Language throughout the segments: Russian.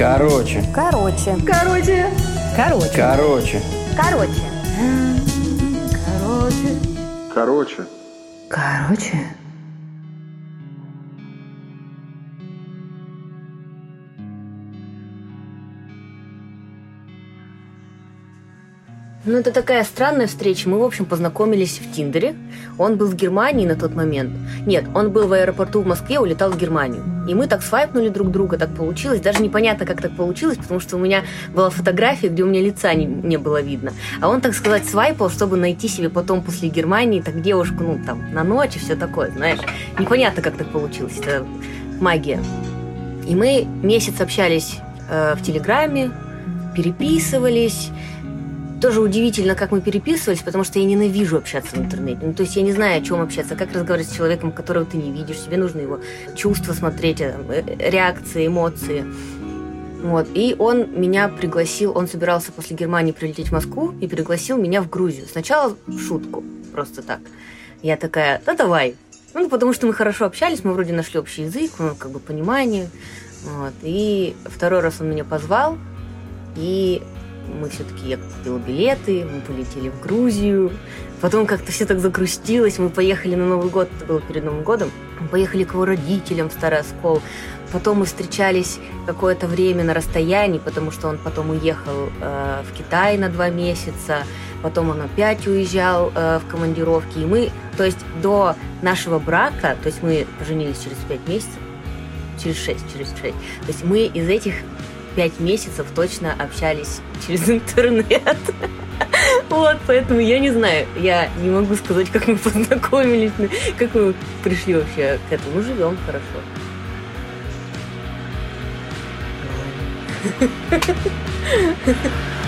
Короче. Короче. Короче. Короче. Короче. Короче. Короче. Короче. Ну, это такая странная встреча. Мы, в общем, познакомились в Тиндере. Он был в Германии на тот момент. Нет, он был в аэропорту в Москве, улетал в Германию. И мы так свайпнули друг друга, так получилось. Даже непонятно, как так получилось, потому что у меня была фотография, где у меня лица не, не было видно. А он, так сказать, свайпал, чтобы найти себе потом после Германии так девушку, ну, там, на ночь и все такое, знаешь. Непонятно, как так получилось. Это магия. И мы месяц общались э, в Телеграме, переписывались, тоже удивительно, как мы переписывались, потому что я ненавижу общаться в интернете. Ну, то есть я не знаю, о чем общаться, как разговаривать с человеком, которого ты не видишь. Тебе нужно его чувства смотреть, э, э, реакции, эмоции. Вот. И он меня пригласил, он собирался после Германии прилететь в Москву и пригласил меня в Грузию. Сначала в шутку, просто так. Я такая, да давай. Ну, потому что мы хорошо общались, мы вроде нашли общий язык, ну, как бы понимание. Вот. И второй раз он меня позвал, и мы все-таки, я купила билеты, мы полетели в Грузию. Потом как-то все так загрустилось. Мы поехали на Новый год, это было перед Новым годом. Мы поехали к его родителям в Старый Оскол. Потом мы встречались какое-то время на расстоянии, потому что он потом уехал э, в Китай на два месяца. Потом он опять уезжал э, в командировки. И мы, то есть до нашего брака, то есть мы поженились через пять месяцев, через шесть, через шесть. То есть мы из этих пять месяцев точно общались через интернет. Вот, поэтому я не знаю, я не могу сказать, как мы познакомились, как мы пришли вообще к этому. Ну, живем хорошо.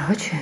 啥犬